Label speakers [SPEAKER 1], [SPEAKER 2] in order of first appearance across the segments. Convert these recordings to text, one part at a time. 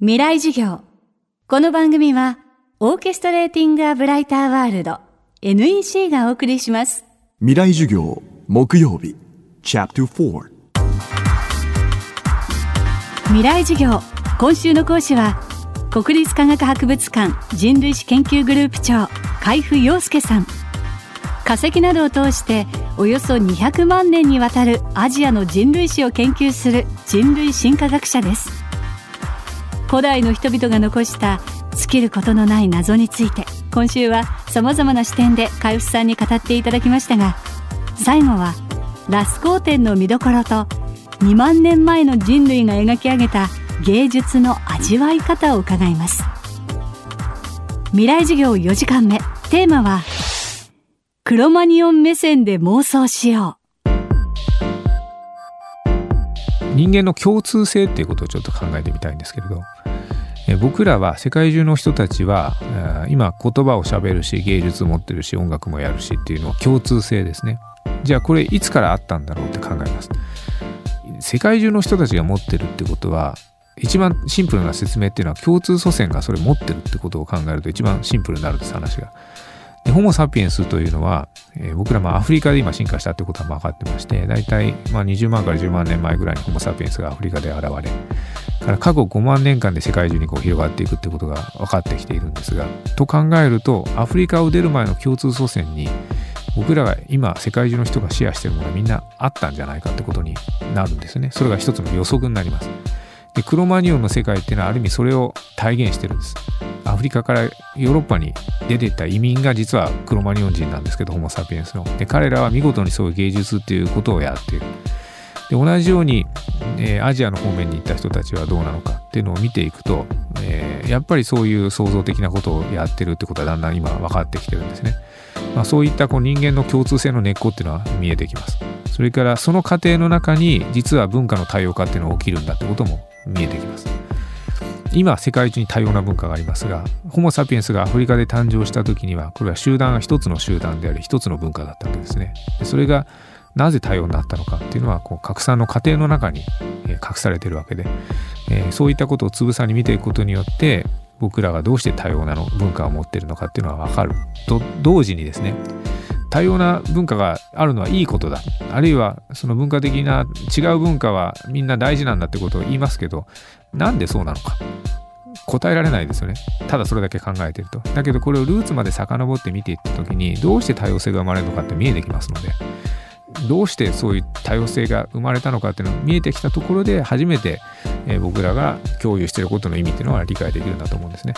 [SPEAKER 1] 未来授業。この番組はオーケストレーティング・ア・ブライター・ワールド NEC がお送りします。
[SPEAKER 2] 未来授業木曜日チャプター
[SPEAKER 1] 未来授業今週の講師は国立科学博物館人類史研究グループ長海部陽介さん。化石などを通しておよそ200万年にわたるアジアの人類史を研究する人類進化学者です古代の人々が残した尽きることのない謎について今週はさまざまな視点で海部さんに語っていただきましたが最後はラスコーテンの見どころと2万年前の人類が描き上げた芸術の味わい方を伺います。未来授業4時間目テーマはクロマニオン目線で妄想しよ
[SPEAKER 3] う。人間の共通性っていうことをちょっと考えてみたいんですけれど。僕らは世界中の人たちは今言葉をしゃべるし芸術持ってるし音楽もやるしっていうのは共通性ですねじゃあこれいつからあったんだろうって考えます世界中の人たちが持ってるってことは一番シンプルな説明っていうのは共通祖先がそれ持ってるってことを考えると一番シンプルになるんです話が。でホモ・サピエンスというのは、えー、僕らまアフリカで今進化したってことは分かってまして大体まあ20万から10万年前ぐらいにホモ・サピエンスがアフリカで現れから過去5万年間で世界中にこう広がっていくってことが分かってきているんですがと考えるとアフリカを出る前の共通祖先に僕らが今世界中の人がシェアしてるものがみんなあったんじゃないかってことになるんですね。それが一つの予測になります。でクロマニオンの世界っていうのはある意味それを体現してるんです。アフリカからヨーロッパに出ていった移民が実はクロマニオン人なんですけどホモ・サピエンスの。で彼らは見事にそういう芸術っていうことをやっている。で同じように、えー、アジアの方面に行った人たちはどうなのかっていうのを見ていくと、えー、やっぱりそういう創造的なことをやってるってことはだんだん今分かってきてるんですね。まあ、そういったこう人間の共通性の根っこっていうのは見えてきます。それからその過程の中に実は文化の多様化っていうのが起きるんだってことも見えてきます。今世界中に多様な文化がありますがホモ・サピエンスがアフリカで誕生した時にはこれは集団が一つの集団であり一つの文化だったわけですね。それがなぜ多様になったのかっていうのはこう拡散の過程の中に、隠されてるわけで、えー、そういったことをつぶさに見ていくことによって僕らがどうして多様なの文化を持ってるのかっていうのは分かる。と同時にですね多様な文化があるのはいいことだ。あるいはその文化的な違う文化はみんな大事なんだってことを言いますけどなんでそうなのか。答えられないですよね。ただそれだけ考えてると。だけどこれをルーツまで遡って見ていった時にどうして多様性が生まれるのかって見えてきますのでどうしてそういう多様性が生まれたのかっていうのが見えてきたところで初めて、え僕らが共有してることの意味っていうのは理解できるんだと思うんですね。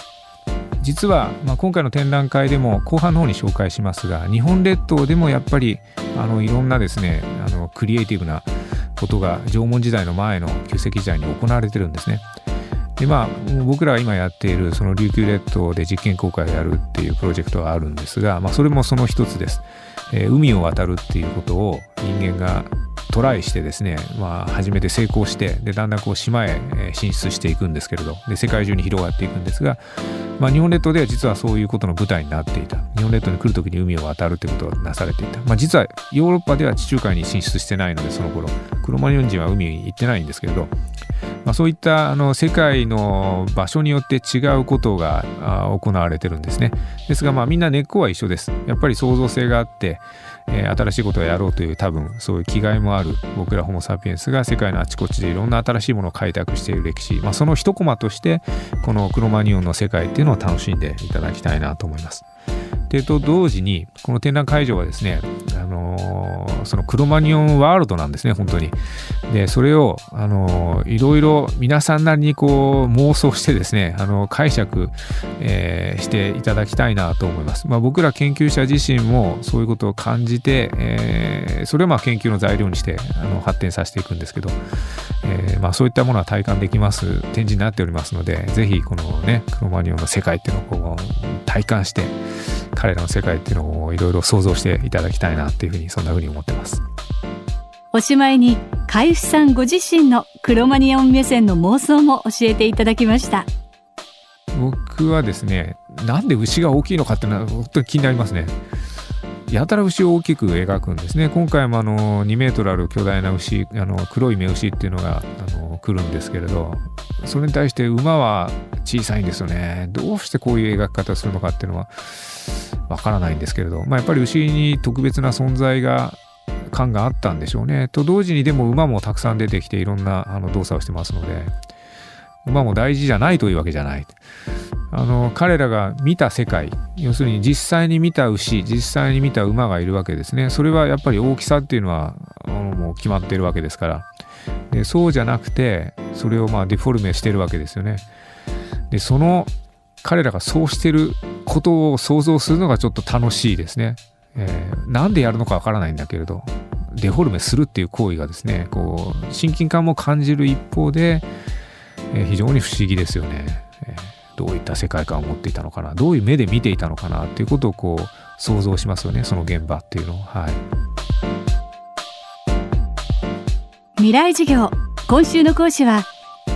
[SPEAKER 3] 実は、まあ、今回の展覧会でも後半の方に紹介しますが日本列島でもやっぱりあのいろんなですねあのクリエイティブなことが縄文時代の前の旧石時代に行われてるんですね。でまあ僕らが今やっているその琉球列島で実験公開をやるっていうプロジェクトがあるんですが、まあ、それもその一つです。えー、海を渡るっていうことを人間がトライしてですね、まあ、初めて成功してでだんだんこう島へ進出していくんですけれどで世界中に広がっていくんですが、まあ、日本列島では実はそういうことの舞台になっていた。日本列島に来る時に海を渡るってことがなされていた、まあ、実はヨーロッパでは地中海に進出してないのでその頃。クロマニオン人は海に行ってないんですけれどまあ、そういったあの世界の場所によって違うことが行われてるんですね。ですがまあみんな根っこは一緒です。やっぱり創造性があって、えー、新しいことをやろうという多分そういう気概もある僕らホモ・サピエンスが世界のあちこちでいろんな新しいものを開拓している歴史、まあ、その一コマとしてこのクロマニオンの世界っていうのを楽しんでいただきたいなと思います。でと同時にこの展覧会場はですね、あのー、そのクロマニオンワールドなんですね本当に。でそれを、あのー、いろいろ皆さんなりにこう妄想してですね、あの解釈、えー、していただきたいなと思います。まあ、僕ら研究者自身もそういうことを感じて、えー、それをまあ研究の材料にしてあの発展させていくんですけど、えーまあ、そういったものは体感できます展示になっておりますのでぜひこのねクロマニオンの世界っていうのをこう体感して彼らの世界っていうのをいろいろ想像していただきたいなっていうふうにそんなふうに思ってます。
[SPEAKER 1] おしまいに海部さんご自身のクロマニオン目線の妄想も教えていただきました。
[SPEAKER 3] 僕はですねなんで牛が大きいのかっていうのは本当に気になりますね。やたら牛を大きく描くんですね。今回もあの2メートルある巨大な牛あの黒い目牛っていうのがあの来るんですけれどそれに対して馬は小さいんですよね。どうしてこういう描き方するのかっていうのはわからないんですけれど、まあ、やっぱり牛に特別な存在が感があったんでしょうね。と同時にでも馬もたくさん出てきていろんなあの動作をしてますので。馬も大事じゃないというわけじゃない。あの彼らが見た世界要するに実際に見た牛実際に見た馬がいるわけですね。それはやっぱり大きさっていうのはもう決まってるわけですから。でそうじゃなくてそれをまあデフォルメしてるわけですよね。でその彼らがそうしてることを想像するのがちょっと楽しいですね、えー、なんでやるのかわからないんだけれどデフォルメするっていう行為がですねこう親近感も感じる一方で、えー、非常に不思議ですよね、えーどういった世界観を持っていたのかなどういう目で見ていたのかなっていうことをこう想像しますよねその現場っていうのを。はい。
[SPEAKER 1] 未来授業。今週の講師は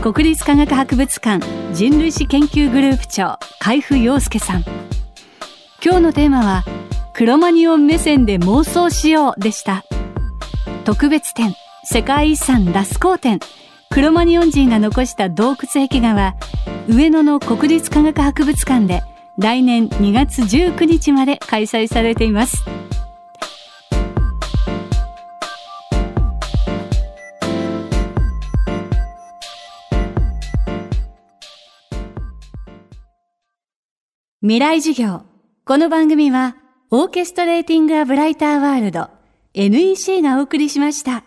[SPEAKER 1] 国立科学博物館人類史研究グループ長海部陽介さん。今日のテーマはクロマニオン目線で妄想しようでした。特別展世界遺産ラスコー展。クロマニオン人が残した洞窟壁画は上野の国立科学博物館で来年2月19日まで開催されています。未来授業。この番組はオーケストレーティング・ア・ブライター・ワールド NEC がお送りしました。